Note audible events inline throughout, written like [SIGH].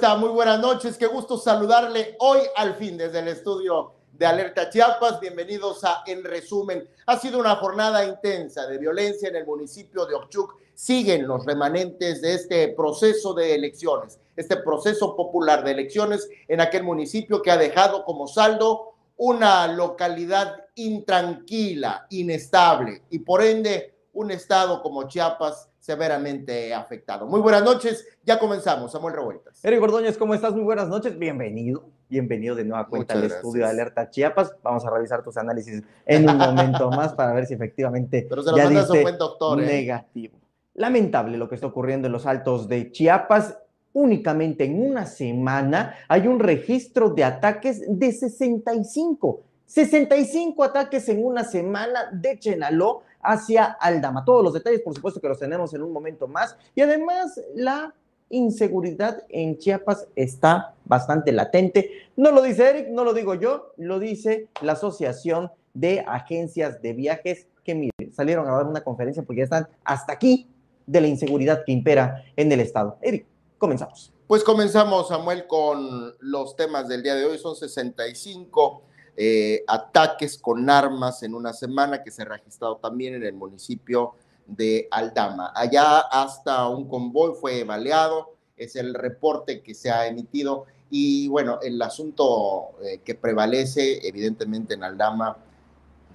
¿Cómo está? Muy buenas noches. Qué gusto saludarle hoy al fin desde el estudio de Alerta Chiapas. Bienvenidos a En Resumen. Ha sido una jornada intensa de violencia en el municipio de Ochuc. Siguen los remanentes de este proceso de elecciones, este proceso popular de elecciones en aquel municipio que ha dejado como saldo una localidad intranquila, inestable y por ende un estado como Chiapas severamente afectado. Muy buenas noches, ya comenzamos, Samuel Revueltas. Eric Ordóñez, ¿cómo estás? Muy buenas noches, bienvenido, bienvenido de nueva cuenta al estudio de Alerta Chiapas. Vamos a revisar tus análisis en un momento [LAUGHS] más para ver si efectivamente Pero se lo ya diste buen doctor, ¿eh? negativo. Lamentable lo que está ocurriendo en los altos de Chiapas. Únicamente en una semana hay un registro de ataques de 65. 65 ataques en una semana de Chenaló hacia Aldama. Todos los detalles, por supuesto, que los tenemos en un momento más. Y además, la inseguridad en Chiapas está bastante latente. No lo dice Eric, no lo digo yo, lo dice la Asociación de Agencias de Viajes que, salieron a dar una conferencia porque ya están hasta aquí de la inseguridad que impera en el Estado. Eric, comenzamos. Pues comenzamos, Samuel, con los temas del día de hoy. Son 65 eh, ataques con armas en una semana que se ha registrado también en el municipio de Aldama. Allá hasta un convoy fue baleado, es el reporte que se ha emitido y bueno, el asunto eh, que prevalece evidentemente en Aldama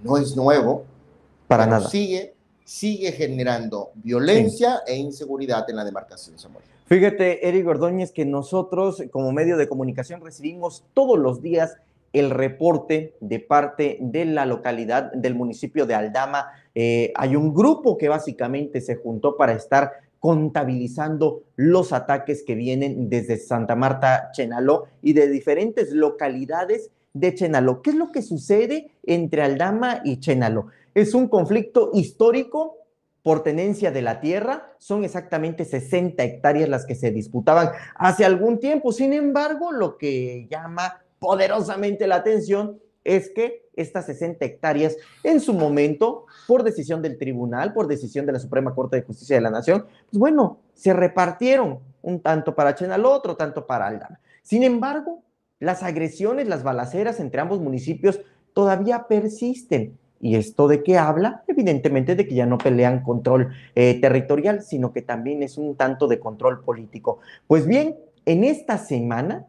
no es nuevo. Para nada. Sigue, sigue generando violencia e inseguridad en la demarcación Samuel. Fíjate, Eric Ordóñez, que nosotros como medio de comunicación recibimos todos los días el reporte de parte de la localidad del municipio de Aldama. Eh, hay un grupo que básicamente se juntó para estar contabilizando los ataques que vienen desde Santa Marta, Chenaló y de diferentes localidades de Chenaló. ¿Qué es lo que sucede entre Aldama y Chenaló? Es un conflicto histórico por tenencia de la tierra, son exactamente 60 hectáreas las que se disputaban hace algún tiempo. Sin embargo, lo que llama poderosamente la atención es que estas 60 hectáreas en su momento, por decisión del tribunal, por decisión de la Suprema Corte de Justicia de la Nación, pues bueno, se repartieron un tanto para Chenal, otro tanto para Aldama. Sin embargo, las agresiones, las balaceras entre ambos municipios todavía persisten. ¿Y esto de qué habla? Evidentemente de que ya no pelean control eh, territorial, sino que también es un tanto de control político. Pues bien, en esta semana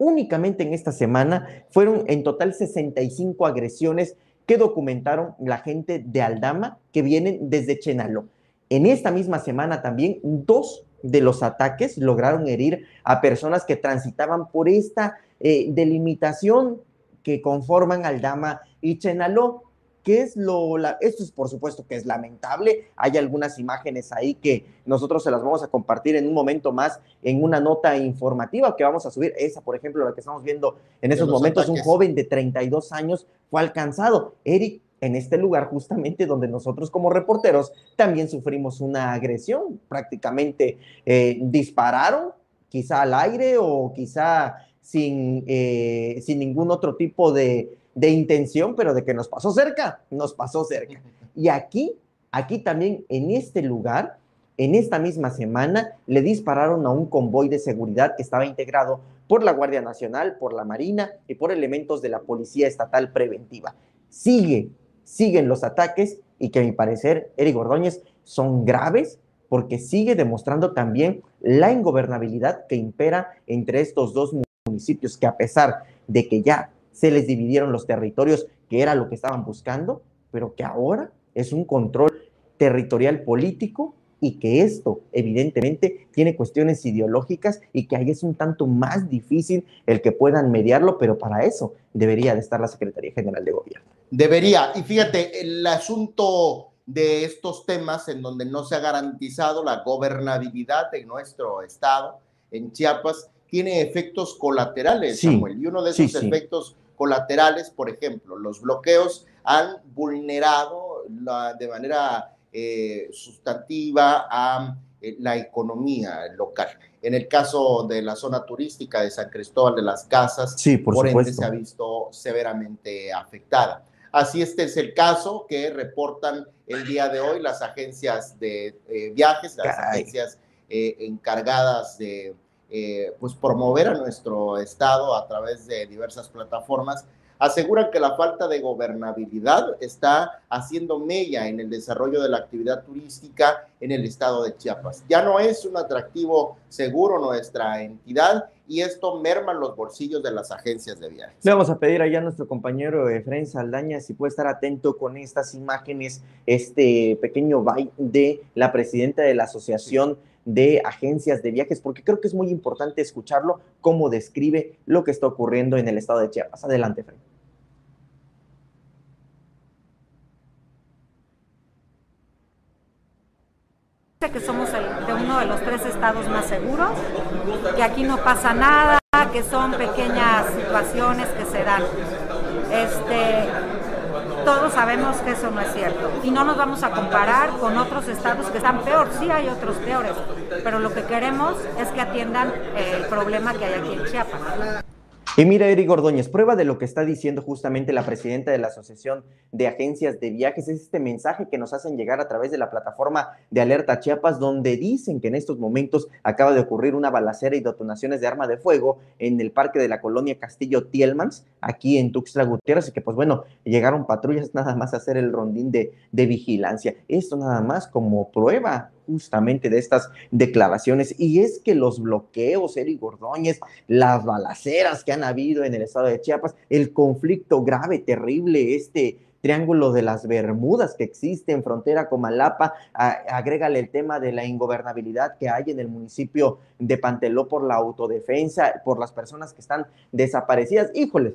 Únicamente en esta semana fueron en total 65 agresiones que documentaron la gente de Aldama que vienen desde Chenaló. En esta misma semana también dos de los ataques lograron herir a personas que transitaban por esta eh, delimitación que conforman Aldama y Chenaló. ¿Qué es lo, esto es por supuesto que es lamentable. Hay algunas imágenes ahí que nosotros se las vamos a compartir en un momento más en una nota informativa que vamos a subir. Esa, por ejemplo, la que estamos viendo en esos momentos, un joven de 32 años fue alcanzado. Eric, en este lugar justamente donde nosotros como reporteros también sufrimos una agresión. Prácticamente eh, dispararon, quizá al aire o quizá sin, eh, sin ningún otro tipo de de intención, pero de que nos pasó cerca, nos pasó cerca. Y aquí, aquí también en este lugar, en esta misma semana, le dispararon a un convoy de seguridad que estaba integrado por la Guardia Nacional, por la Marina y por elementos de la Policía Estatal Preventiva. Sigue, siguen los ataques y que a mi parecer, Eric Ordóñez, son graves porque sigue demostrando también la ingobernabilidad que impera entre estos dos municipios que a pesar de que ya se les dividieron los territorios, que era lo que estaban buscando, pero que ahora es un control territorial político y que esto evidentemente tiene cuestiones ideológicas y que ahí es un tanto más difícil el que puedan mediarlo, pero para eso debería de estar la Secretaría General de Gobierno. Debería, y fíjate, el asunto de estos temas en donde no se ha garantizado la gobernabilidad de nuestro estado en Chiapas tiene efectos colaterales, Samuel, y uno de esos efectos colaterales, por ejemplo, los bloqueos han vulnerado de manera eh, sustantiva a eh, la economía local. En el caso de la zona turística de San Cristóbal de las Casas, por, ende se ha visto severamente afectada. Así este es el caso que reportan el día de hoy las agencias de eh, viajes, las agencias encargadas de eh, pues promover a nuestro estado a través de diversas plataformas, aseguran que la falta de gobernabilidad está haciendo mella en el desarrollo de la actividad turística en el estado de Chiapas. Ya no es un atractivo seguro nuestra entidad y esto merma los bolsillos de las agencias de viajes. Le vamos a pedir allá a nuestro compañero Efraín Saldaña si puede estar atento con estas imágenes, este pequeño bye de la presidenta de la Asociación de agencias de viajes, porque creo que es muy importante escucharlo, cómo describe lo que está ocurriendo en el estado de Chiapas. Adelante, Efraín. que somos de uno de los tres estados más seguros, que aquí no pasa nada, que son pequeñas situaciones que se dan. Este, todos sabemos que eso no es cierto y no nos vamos a comparar con otros estados que están peor, sí hay otros peores, pero lo que queremos es que atiendan el problema que hay aquí en Chiapas. Y mira, Eric Ordóñez, prueba de lo que está diciendo justamente la presidenta de la Asociación de Agencias de Viajes es este mensaje que nos hacen llegar a través de la plataforma de Alerta Chiapas, donde dicen que en estos momentos acaba de ocurrir una balacera y detonaciones de arma de fuego en el parque de la colonia Castillo Tielmans, aquí en Tuxtla Gutiérrez, y que pues bueno, llegaron patrullas nada más a hacer el rondín de, de vigilancia. Esto nada más como prueba justamente de estas declaraciones. Y es que los bloqueos, Eric Gordóñez, las balaceras que han habido en el estado de Chiapas, el conflicto grave, terrible, este triángulo de las Bermudas que existe en frontera con Malapa, agrégale el tema de la ingobernabilidad que hay en el municipio de Panteló por la autodefensa, por las personas que están desaparecidas. Híjoles,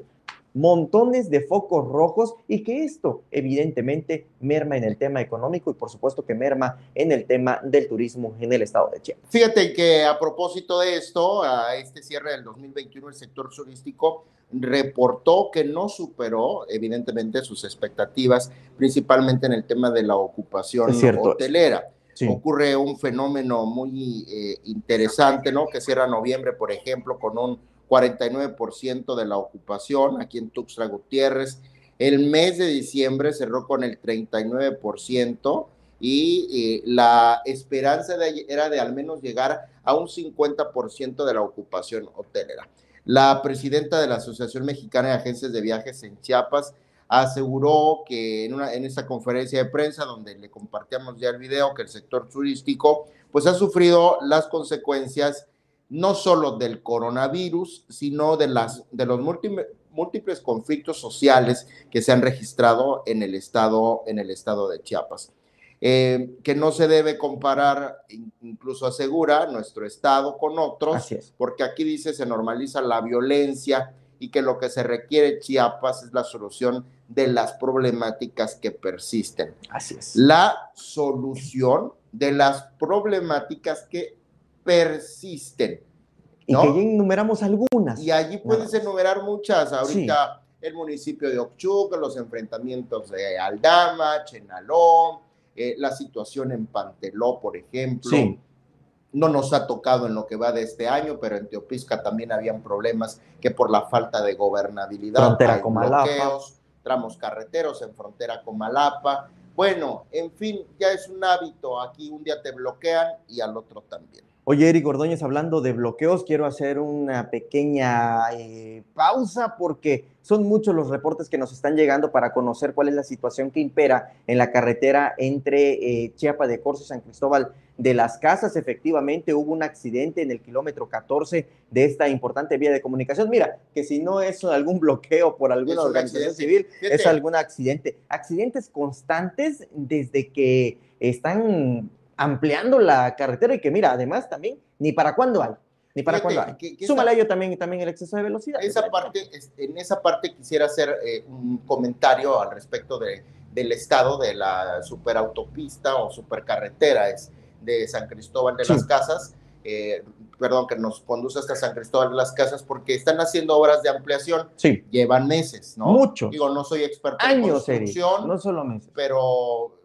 montones de focos rojos y que esto evidentemente merma en el tema económico y por supuesto que merma en el tema del turismo en el estado de Chiapas. Fíjate que a propósito de esto, a este cierre del 2021 el sector turístico reportó que no superó evidentemente sus expectativas, principalmente en el tema de la ocupación hotelera. Ocurre un fenómeno muy eh, interesante, ¿no? Que cierra noviembre, por ejemplo, con un 49% de la ocupación aquí en Tuxtla Gutiérrez. El mes de diciembre cerró con el 39% y eh, la esperanza era de al menos llegar a un 50% de la ocupación hotelera. La presidenta de la Asociación Mexicana de Agencias de Viajes en Chiapas aseguró que en, una, en esta conferencia de prensa donde le compartíamos ya el video que el sector turístico pues ha sufrido las consecuencias no solo del coronavirus, sino de, las, de los múltiples, conflictos sociales que se han registrado en el estado, en el estado de Chiapas. Eh, que no se debe comparar, incluso asegura, nuestro estado con otros, porque aquí dice se normaliza la violencia y que lo que se requiere Chiapas es la solución de las problemáticas que persisten. Así es. La solución de las problemáticas que persisten. Y que enumeramos algunas. Y allí puedes enumerar muchas. Ahorita el municipio de Ochuca, los enfrentamientos de Aldama, Chenalón, eh, la situación en Panteló, por ejemplo. No nos ha tocado en lo que va de este año, pero en Teopisca también habían problemas que por la falta de gobernabilidad. Frontera con Malapa. tramos carreteros en frontera con Malapa. Bueno, en fin, ya es un hábito. Aquí un día te bloquean y al otro también. Oye, Eric Ordóñez, hablando de bloqueos, quiero hacer una pequeña eh, pausa porque son muchos los reportes que nos están llegando para conocer cuál es la situación que impera en la carretera entre eh, Chiapa de Corzo y San Cristóbal de las Casas. Efectivamente, hubo un accidente en el kilómetro 14 de esta importante vía de comunicación. Mira, que si no es algún bloqueo por alguna organización civil, es algún accidente. Accidentes constantes desde que están ampliando la carretera y que mira, además también, ni para cuándo hay, ni para cuándo hay. Súmale a ello también, también el exceso de velocidad. Esa parte, en esa parte quisiera hacer eh, un comentario al respecto de, del estado de la superautopista o supercarretera es de San Cristóbal de las Casas. Eh, perdón, que nos conduce hasta San Cristóbal de las Casas, porque están haciendo obras de ampliación. Sí. Llevan meses, ¿no? Mucho. Digo, no soy experto en construcción. no solo meses. Pero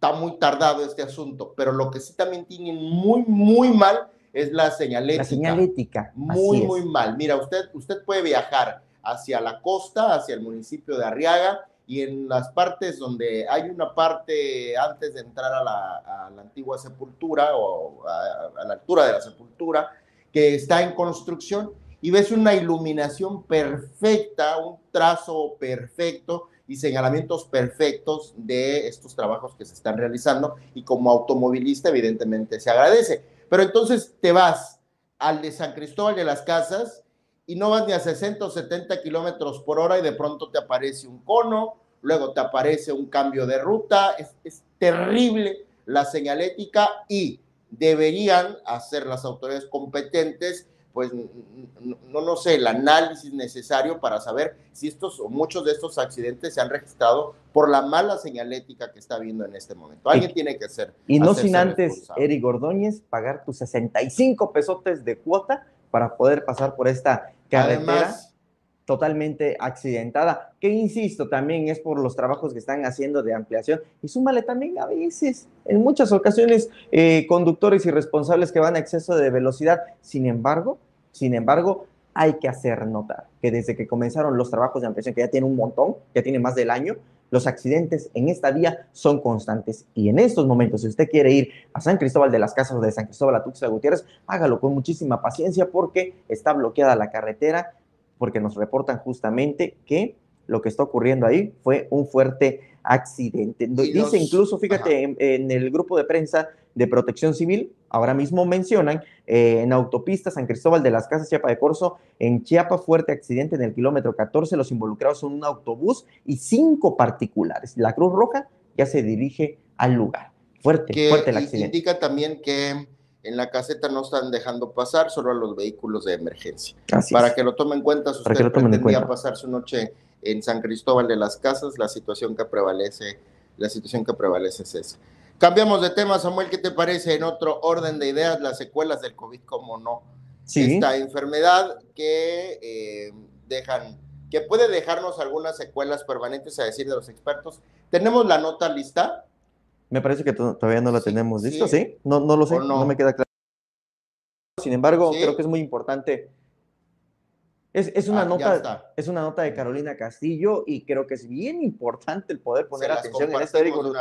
está muy tardado este asunto, pero lo que sí también tienen muy, muy mal es la señalética. La señalética. Muy, muy mal. Mira, usted, usted puede viajar hacia la costa, hacia el municipio de Arriaga, y en las partes donde hay una parte antes de entrar a la, antigua sepultura o a, la altura de la sepultura, que está en construcción y ves una iluminación perfecta, un trazo perfecto y señalamientos perfectos de estos trabajos que se están realizando y como automovilista evidentemente se agradece. Pero entonces te vas al de San Cristóbal de las Casas y no vas ni a 60 o 70 kilómetros por hora y de pronto te aparece un cono, luego te aparece un cambio de ruta, es, es terrible la señalética y deberían hacer las autoridades competentes pues no, no sé, el análisis necesario para saber si estos o muchos de estos accidentes se han registrado por la mala señalética que está habiendo en este momento. Alguien tiene que ser. Y no sin antes, Eric Ordóñez, pagar tus 65 pesotes de cuota para poder pasar por esta carretera. Totalmente accidentada, que insisto, también es por los trabajos que están haciendo de ampliación y súmale también a veces, en muchas ocasiones, eh, conductores irresponsables que van a exceso de velocidad. Sin embargo, sin embargo, hay que hacer notar que desde que comenzaron los trabajos de ampliación, que ya tiene un montón, ya tiene más del año, los accidentes en esta vía son constantes. Y en estos momentos, si usted quiere ir a San Cristóbal de las Casas o de San Cristóbal a Tuxtla Gutiérrez, hágalo con muchísima paciencia porque está bloqueada la carretera, porque nos reportan justamente que lo que está ocurriendo ahí fue un fuerte accidente. Dice incluso, fíjate, en, el grupo de prensa de protección civil, ahora mismo mencionan eh, en autopista San Cristóbal de las Casas, Chiapa de Corzo, en Chiapa, fuerte accidente en el kilómetro 14, los involucrados son un autobús y cinco particulares. La Cruz Roja ya se dirige al lugar. Fuerte, fuerte el accidente. Indica también que en la caseta no están dejando pasar solo a los vehículos de emergencia. para que lo tomen en cuenta, si usted pretendía pasar su noche en San Cristóbal de las Casas, la situación que prevalece, la situación que prevalece es esa. Cambiamos de tema, Samuel, ¿qué te parece en otro orden de ideas las secuelas del COVID, como no? Sí. Esta enfermedad que eh, dejan, que puede dejarnos algunas secuelas permanentes, a decir de los expertos. ¿Tenemos la nota lista? Me parece que todavía no la tenemos lista, ¿sí? No, no lo sé, no? me queda claro. Sin embargo, creo que es muy importante es, una ah, nota, es una nota de Carolina Castillo y creo que es bien importante el poder poner atención en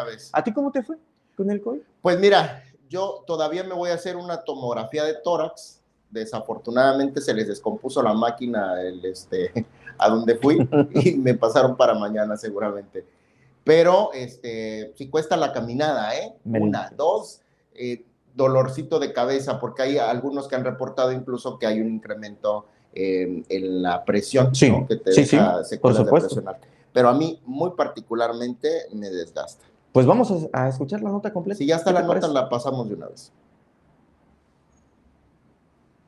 vez. ¿A ti cómo te fue con el COVID? Pues mira, yo todavía me voy a hacer una tomografía de tórax. Desafortunadamente se les descompuso la máquina el, este, [LAUGHS] a donde fui [LAUGHS] y me pasaron para mañana seguramente. Pero este, si cuesta la caminada, ¿eh? Una, dos, eh, dolorcito de cabeza, porque hay algunos que han reportado incluso que hay un incremento en la presión que te deja secuelas de presión Pero a mí muy particularmente me desgasta. Pues vamos a, escuchar la nota completa. Si ya está la nota, la pasamos de una vez.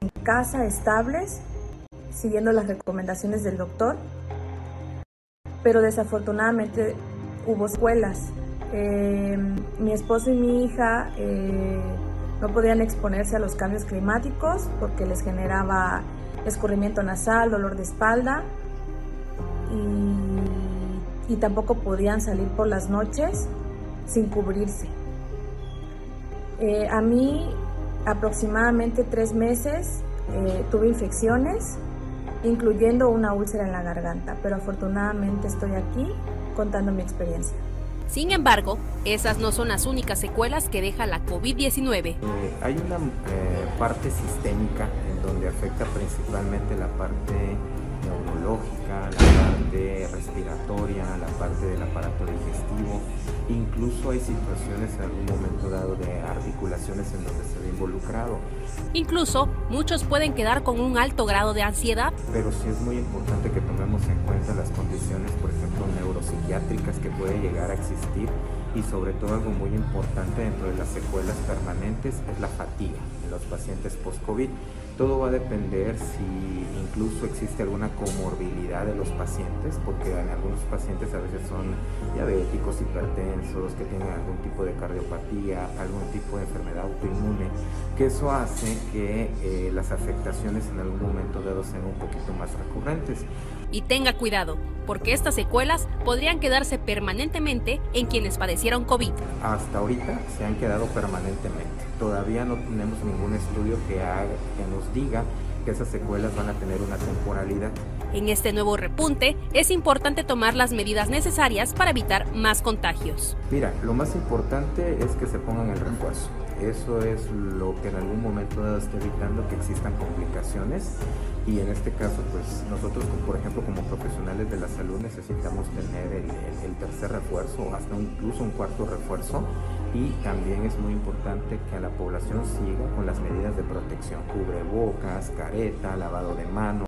En casa estables, siguiendo las recomendaciones del doctor, pero desafortunadamente hubo escuelas. Eh, mi esposo y mi hija eh, no podían exponerse a los cambios climáticos porque les generaba escurrimiento nasal, dolor de espalda y, tampoco podían salir por las noches sin cubrirse. Eh, a mí aproximadamente tres meses tuve infecciones, incluyendo una úlcera en la garganta, pero afortunadamente estoy aquí contando mi experiencia. Sin embargo, esas no son las únicas secuelas que deja la COVID-19. Eh, hay una parte sistémica donde afecta principalmente la parte neurológica, la parte respiratoria, la parte del aparato digestivo. Incluso hay situaciones en algún momento dado de articulaciones en donde se ve involucrado. Incluso muchos pueden quedar con un alto grado de ansiedad. Pero sí es muy importante que tomemos en cuenta las condiciones, por ejemplo, neuropsiquiátricas que puede llegar a existir y sobre todo algo muy importante dentro de las secuelas permanentes es la fatiga en los pacientes post-COVID. Todo va a depender si incluso existe alguna comorbilidad de los pacientes, porque en algunos pacientes a veces son diabéticos, hipertensos, que tienen algún tipo de cardiopatía, algún tipo de enfermedad autoinmune, que eso hace que eh, las afectaciones en algún momento dado sean un poquito más recurrentes. Y tenga cuidado, porque estas secuelas podrían quedarse permanentemente en quienes padecieron COVID. Hasta ahorita se han quedado permanentemente todavía no tenemos ningún estudio que, haga, que nos diga que esas secuelas van a tener una temporalidad. En este nuevo repunte es importante tomar las medidas necesarias para evitar más contagios. Mira, lo más importante es que se pongan el refuerzo. Eso es lo que en algún momento está evitando que existan complicaciones y en este caso pues nosotros por ejemplo como profesionales de la salud necesitamos tener el, tercer refuerzo o hasta incluso un cuarto refuerzo y también es muy importante que la población siga con las medidas de protección, cubrebocas, careta, lavado de manos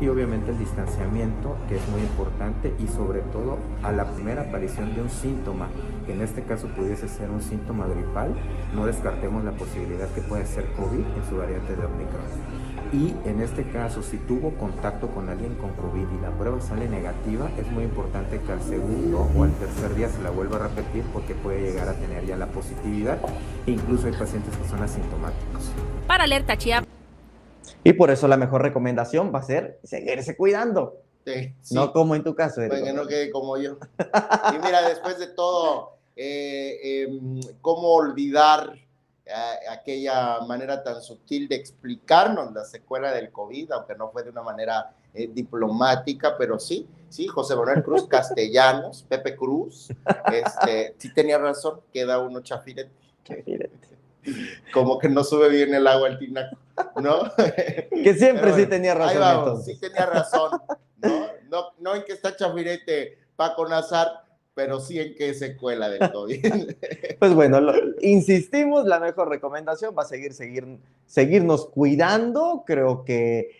y obviamente el distanciamiento, que es muy importante, y sobre todo a la primera aparición de un síntoma, que en este caso pudiese ser un síntoma gripal, no descartemos la posibilidad que puede ser COVID en su variante de Omicron. Y en este caso, si tuvo contacto con alguien con COVID y la prueba sale negativa, es muy importante que al segundo o al tercer día se la vuelva a repetir porque puede llegar a tener ya la positividad. Incluso hay pacientes que son asintomáticos. Para Alerta Chiapas. Y por eso la mejor recomendación va a ser seguirse cuidando. Sí, sí. No como en tu caso, Eric. Para que no quede como yo. Y mira, después de todo, eh, eh, ¿cómo olvidar aquella manera tan sutil de explicarnos la secuela del COVID, aunque no fue de una manera eh, diplomática, pero sí, sí, José Manuel Cruz [LAUGHS] Castellanos, Pepe Cruz, este, sí tenía razón, queda uno chafirete. Como que no sube bien el agua al tinaco, ¿no? Que siempre Pero sí bueno, tenía ahí razón. vamos, entonces. sí tenía razón, ¿no? No, no en que está chafirete Paco Nazar, pero sí en es secuela del [LAUGHS] COVID. [LAUGHS] Pues bueno, lo- insistimos, la mejor recomendación va a seguir, seguir, seguirnos cuidando. Creo que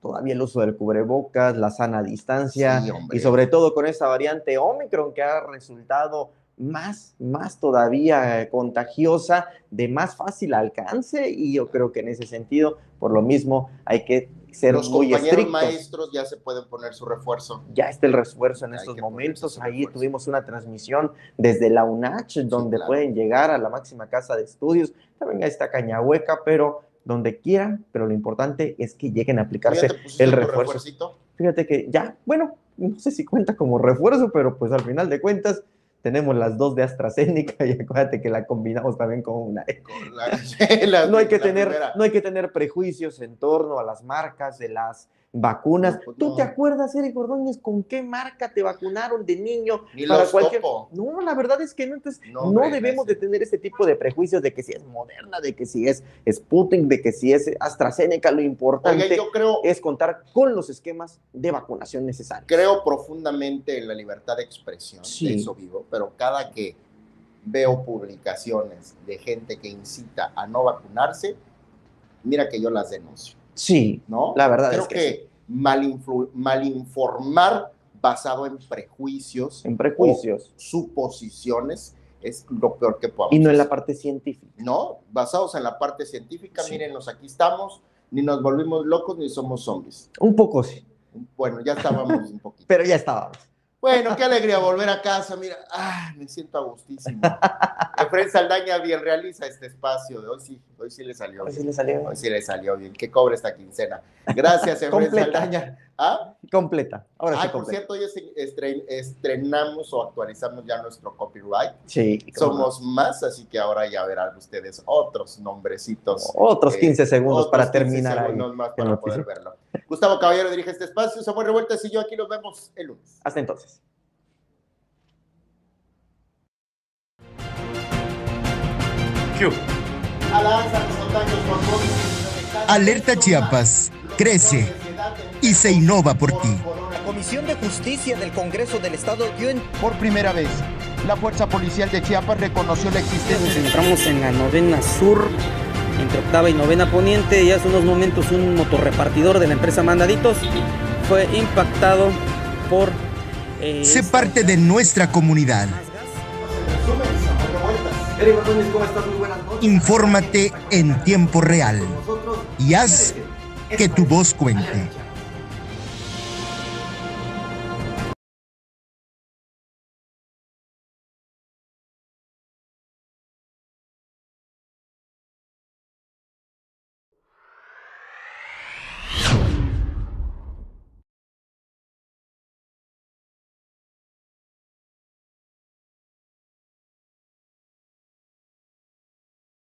todavía el uso del cubrebocas, la sana distancia Sí, y sobre todo con esta variante Omicron que ha resultado más, más todavía eh, contagiosa, de más fácil alcance y yo creo que en ese sentido, por lo mismo, hay que ser Los muy compañeros estrictos. maestros ya se pueden poner su refuerzo. ya está el refuerzo en Hay estos momentos. Ahí tuvimos una transmisión desde la UNACH, donde claro. pueden llegar a la máxima casa de estudios. También está Cañahueca, pero donde quieran. Pero lo importante es que lleguen a ¿Tú aplicarse el refuerzo. Fíjate que ya, bueno, no sé si cuenta como refuerzo, pero pues al final de cuentas tenemos las dos de AstraZeneca y acuérdate que la combinamos también con una. La- [LAUGHS] la- No hay que tener, primera. no hay que tener prejuicios en torno a las marcas de las vacunas. No, pues ¿Tú no. te acuerdas, Eric Ordóñez, con qué marca te vacunaron de niño? Ni para los cualquier- topo. No, la verdad es que no. Entonces, No, debemos de tener ese tipo de prejuicios de que si es Moderna, de que si es Sputnik, de que si es AstraZeneca. Lo importante Oiga, yo creo, es contar con los esquemas de vacunación necesarios. creo profundamente en la libertad de expresión, Sí. de eso vivo, pero cada que veo publicaciones de gente que incita a no vacunarse, mira que yo las denuncio, Sí, ¿no? la verdad Creo es que, malinflu- malinformar basado en prejuicios en prejuicios o suposiciones es lo peor que podemos y no en la parte científica. No, basados en la parte científica, Sí. mírenos, aquí estamos, ni nos volvimos locos ni somos zombies. Un poco sí, Bueno, ya estábamos un poquito. [LAUGHS] pero ya estábamos. Bueno, qué alegría volver a casa, mira, ah, me siento a gustísimo. [LAUGHS] Efraín Saldaña bien realiza este espacio de hoy sí, hoy sí le salió Hoy sí bien. le salió Hoy sí le salió bien, que cobre esta quincena. Gracias, Efraín. Saldaña. ¿Ah? completa. Ahora Ah, sí, por completa. cierto, hoy es- estren- estrenamos o actualizamos ya nuestro copyright. Sí, no. Somos más, así que ahora ya verán ustedes otros nombrecitos. otros eh, 15 segundos otros para 15 terminar ahí. segundos más para poder verlo. Gustavo Caballero dirige este espacio, Samuel Revueltas y yo aquí nos vemos el lunes. Hasta entonces. Alerta Chiapas, crece y se innova por ti. La Comisión de Justicia del Congreso del Estado dio en Por primera vez, la Fuerza Policial de Chiapas reconoció la Nos existencia encontramos en la novena sur, entre octava y novena poniente, y hace unos momentos un motorrepartidor de la empresa Mandaditos fue impactado por... eh, Sé esta- parte de nuestra comunidad. Infórmate en tiempo real y haz que tu voz cuente.